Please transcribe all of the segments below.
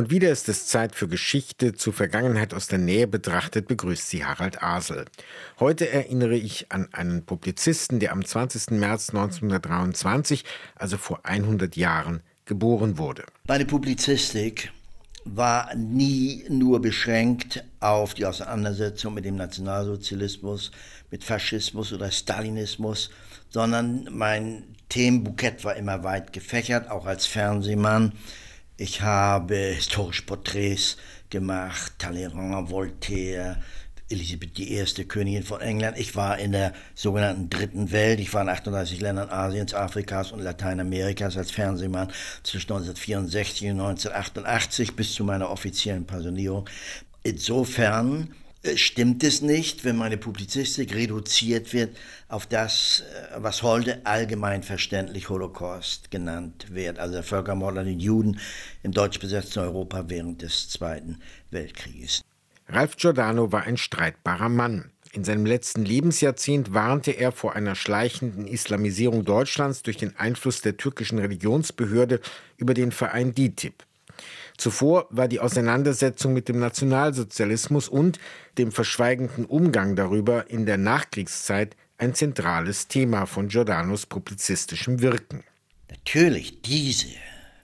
Und wieder ist es Zeit für Geschichte, zur Vergangenheit aus der Nähe betrachtet, begrüßt sie Harald Asel. Heute erinnere ich an einen Publizisten, der am 20. März 1923, also vor 100 Jahren, geboren wurde. Meine Publizistik war nie nur beschränkt auf die Auseinandersetzung mit dem Nationalsozialismus, mit Faschismus oder Stalinismus, sondern mein Themenbukett war immer weit gefächert, auch als Fernsehmann. Ich habe historische Porträts gemacht, Talleyrand, Voltaire, Elisabeth I., Königin von England. Ich war in der sogenannten Dritten Welt. Ich war in 38 Ländern Asiens, Afrikas und Lateinamerikas als Fernsehmann zwischen 1964 und 1988 bis zu meiner offiziellen Pensionierung. Insofern stimmt es nicht, wenn meine Publizistik reduziert wird auf das, äh, was heute allgemein verständlich Holocaust genannt wird, also der Völkermord an den Juden im deutsch besetzten Europa während des Zweiten Weltkrieges. Ralf Giordano war ein streitbarer Mann. In seinem letzten Lebensjahrzehnt warnte er vor einer schleichenden Islamisierung Deutschlands durch den Einfluss der türkischen Religionsbehörde über den Verein DITIB. Zuvor war die Auseinandersetzung mit dem Nationalsozialismus und dem verschweigenden Umgang darüber in der Nachkriegszeit ein zentrales Thema von Giordanos publizistischem Wirken. Natürlich, diese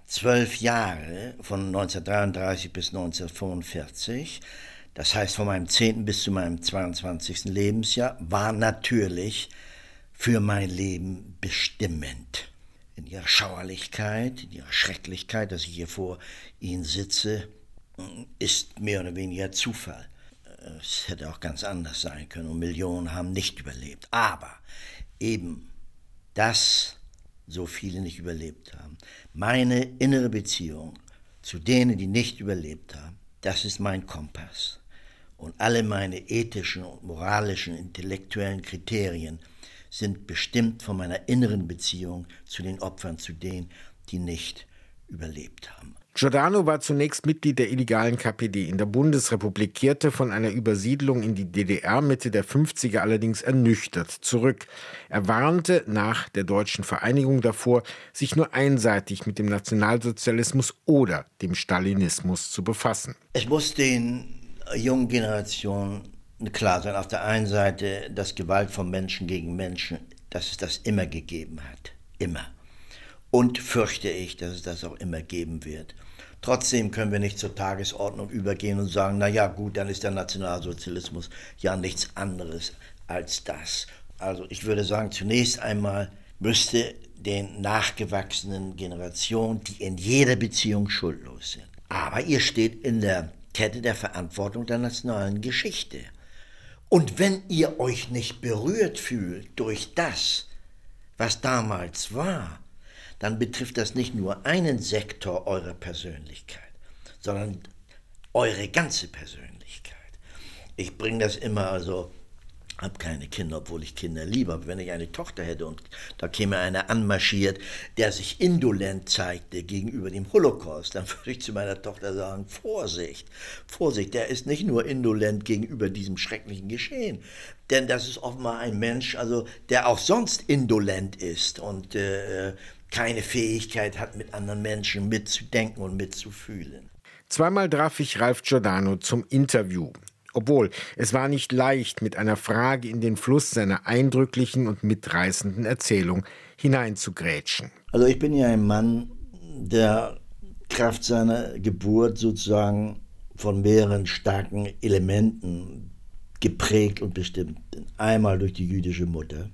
zwölf Jahre von 1933 bis 1945, das heißt von meinem 10. bis zu meinem 22. Lebensjahr, war natürlich für mein Leben bestimmend in ihrer Schauerlichkeit, in ihrer Schrecklichkeit, dass ich hier vor Ihnen sitze, ist mehr oder weniger Zufall. Es hätte auch ganz anders sein können und Millionen haben nicht überlebt. Aber eben, dass so viele nicht überlebt haben, meine innere Beziehung zu denen, die nicht überlebt haben, das ist mein Kompass. Und alle meine ethischen und moralischen, intellektuellen Kriterien sind bestimmt von meiner inneren Beziehung zu den Opfern, zu denen, die nicht überlebt haben. Giordano war zunächst Mitglied der illegalen KPD in der Bundesrepublik, kehrte von einer Übersiedlung in die DDR Mitte der 50er allerdings ernüchtert zurück. Er warnte nach der deutschen Vereinigung davor, sich nur einseitig mit dem Nationalsozialismus oder dem Stalinismus zu befassen. Es muss den jungen Generationen klar sein, auf der einen Seite, dass Gewalt von Menschen gegen Menschen, dass es das immer gegeben hat. Immer. Und fürchte ich, dass es das auch immer geben wird. Trotzdem können wir nicht zur Tagesordnung übergehen und sagen, na ja, gut, dann ist der Nationalsozialismus ja nichts anderes als das. Also ich würde sagen, zunächst einmal müsste den nachgewachsenen Generationen, die in jeder Beziehung schuldlos sind. Aber ihr steht in der Kette der Verantwortung der nationalen Geschichte. Und wenn ihr euch nicht berührt fühlt durch das, was damals war, dann betrifft das nicht nur einen Sektor eurer Persönlichkeit, sondern eure ganze Persönlichkeit. Ich bringe das immer also habe keine Kinder, obwohl ich Kinder liebe. Aber wenn ich eine Tochter hätte und da käme einer anmarschiert, der sich indolent zeigte gegenüber dem Holocaust, dann würde ich zu meiner Tochter sagen, Vorsicht, Vorsicht, der ist nicht nur indolent gegenüber diesem schrecklichen Geschehen, denn das ist offenbar ein Mensch, also der auch sonst indolent ist und äh, keine Fähigkeit hat, mit anderen Menschen mitzudenken und mitzufühlen. Zweimal traf ich Ralf Giordano zum Interview. Obwohl, es war nicht leicht, mit einer Frage in den Fluss seiner eindrücklichen und mitreißenden Erzählung hineinzugrätschen. Also ich bin ja ein Mann, der Kraft seiner Geburt sozusagen von mehreren starken Elementen geprägt und bestimmt. Einmal durch die jüdische Mutter,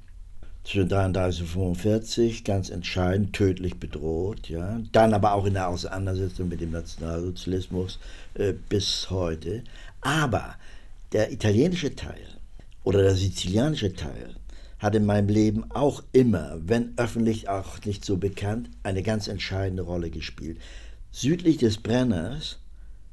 zwischen 33 und 45 ganz entscheidend tödlich bedroht, ja. Dann aber auch in der Auseinandersetzung mit dem Nationalsozialismus äh, bis heute. Aber der italienische Teil oder der sizilianische Teil hat in meinem Leben auch immer, wenn öffentlich auch nicht so bekannt, eine ganz entscheidende Rolle gespielt. Südlich des Brenners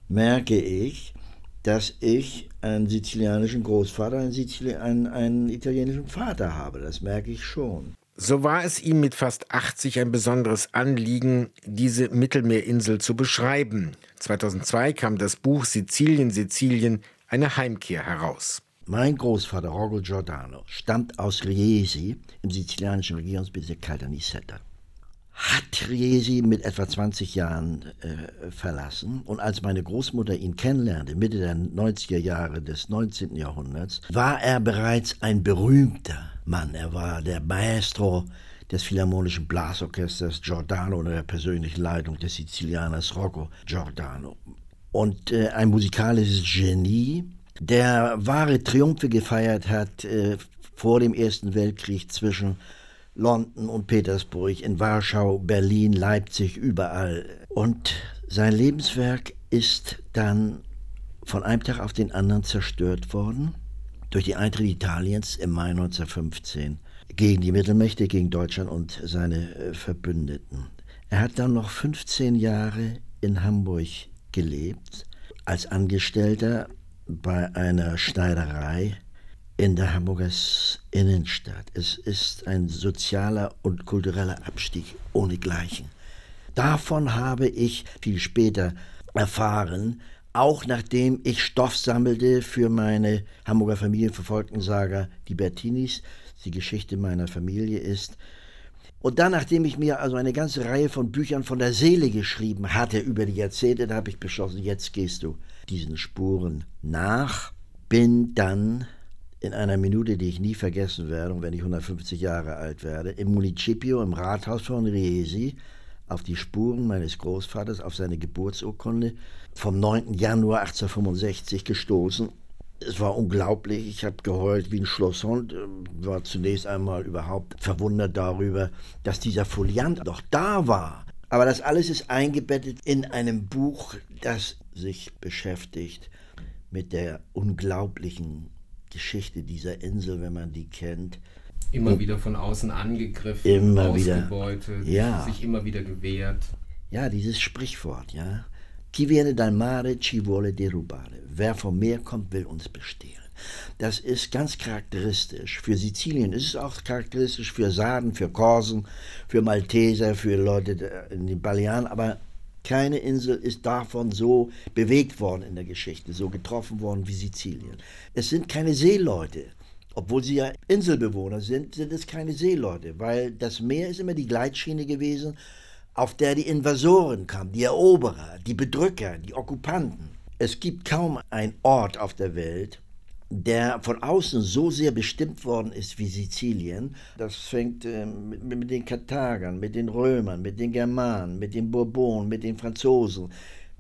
merke ich, dass ich einen sizilianischen Großvater, einen, Sizili einen, einen italienischen Vater habe. Das merke ich schon. So war es ihm mit fast 80 ein besonderes Anliegen, diese Mittelmeerinsel zu beschreiben. 2002 kam das Buch Sizilien, Sizilien, eine Heimkehr heraus. Mein Großvater Rogel Giordano stammt aus Riesi im sizilianischen Regierungsbezirk Caltanissetta. hat Riesi mit etwa 20 Jahren äh, verlassen. Und als meine Großmutter ihn kennenlernte, Mitte der 90er Jahre des 19. Jahrhunderts, war er bereits ein berühmter Mann. Er war der Maestro des Philharmonischen Blasorchesters Giordano unter der persönlichen Leitung des Sizilianers Rocco Giordano. Und äh, ein musikalisches Genie, der wahre Triumphe gefeiert hat äh, vor dem Ersten Weltkrieg zwischen London und Petersburg, in Warschau, Berlin, Leipzig, überall. Und sein Lebenswerk ist dann von einem Tag auf den anderen zerstört worden durch die Eintritt Italiens im Mai 1915 gegen die Mittelmächte, gegen Deutschland und seine äh, Verbündeten. Er hat dann noch 15 Jahre in Hamburg gelebt, als Angestellter bei einer Schneiderei in der Hamburger Innenstadt. Es ist ein sozialer und kultureller Abstieg ohnegleichen. Davon habe ich viel später erfahren, auch nachdem ich Stoff sammelte für meine Hamburger Familienverfolgten Saga Die Bertinis, die Geschichte meiner Familie ist. Und dann, nachdem ich mir also eine ganze Reihe von Büchern von der Seele geschrieben hatte über die Jahrzehnte, da habe ich beschlossen, jetzt gehst du diesen Spuren nach. Bin dann in einer Minute, die ich nie vergessen werde, und wenn ich 150 Jahre alt werde, im Municipio, im Rathaus von Riesi, auf die Spuren meines Großvaters, auf seine Geburtsurkunde vom 9. Januar 1865 gestoßen. Es war unglaublich, ich habe geheult wie ein Schlosshund, war zunächst einmal überhaupt verwundert darüber, dass dieser Foliant doch da war. Aber das alles ist eingebettet in einem Buch, das sich beschäftigt mit der unglaublichen Geschichte dieser Insel, wenn man die kennt. Immer wieder von außen angegriffen, immer ausgebeutet, wieder, ja. sich immer wieder gewehrt. Ja, dieses Sprichwort, ja. Chi viene dal mare ci vuole derubare. Wer vom Meer kommt, will uns bestehlen. Das ist ganz charakteristisch. Für Sizilien ist es auch charakteristisch, für Sarden, für Korsen, für Malteser, für Leute in den Balearen, aber keine Insel ist davon so bewegt worden in der Geschichte, so getroffen worden wie Sizilien. Es sind keine Seeleute. Obwohl sie ja Inselbewohner sind, sind es keine Seeleute, weil das Meer ist immer die Gleitschiene gewesen, auf der die Invasoren kamen, die Eroberer, die Bedrücker, die Okkupanten. Es gibt kaum einen Ort auf der Welt, der von außen so sehr bestimmt worden ist wie Sizilien. Das fängt äh, mit, mit, den Karthagern, mit den Römern, mit den Germanen, mit den Bourbonen, mit den Franzosen.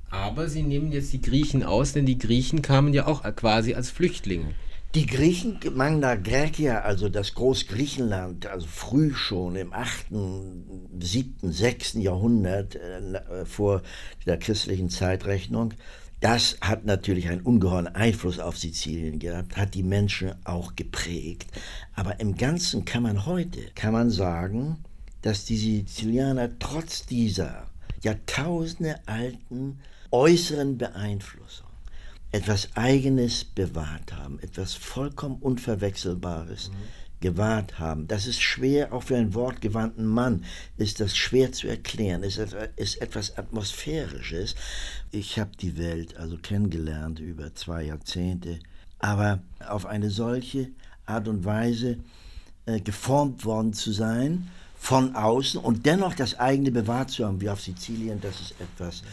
Aber Sie nehmen jetzt die Griechen aus, denn die Griechen kamen ja auch quasi als Flüchtlinge. Die Griechen, Magna Graecia, also das Großgriechenland, also früh schon im 8., 7., 6. Jahrhundert äh, vor der christlichen Zeitrechnung, das hat natürlich einen ungeheuren Einfluss auf Sizilien gehabt, hat die Menschen auch geprägt. Aber im Ganzen kann man heute, kann man sagen, dass die Sizilianer trotz dieser Jahrtausende alten äußeren Beeinflussung etwas Eigenes bewahrt haben, etwas vollkommen Unverwechselbares. Mhm gewahrt haben. Das ist schwer, auch für einen wortgewandten Mann ist das schwer zu erklären. Es ist etwas Atmosphärisches. Ich habe die Welt also kennengelernt über zwei Jahrzehnte, aber auf eine solche Art und Weise äh, geformt worden zu sein von außen und dennoch das eigene bewahrt zu haben, wie auf Sizilien, das ist etwas,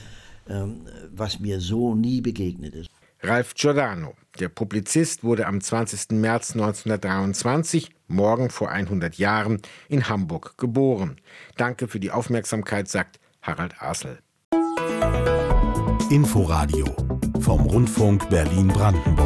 ähm, was mir so nie begegnet ist. Ralf Giordano, der Publizist, wurde am 20. März 1923, morgen vor 100 Jahren, in Hamburg geboren. Danke für die Aufmerksamkeit, sagt Harald Asel. Inforadio vom Rundfunk Berlin-Brandenburg.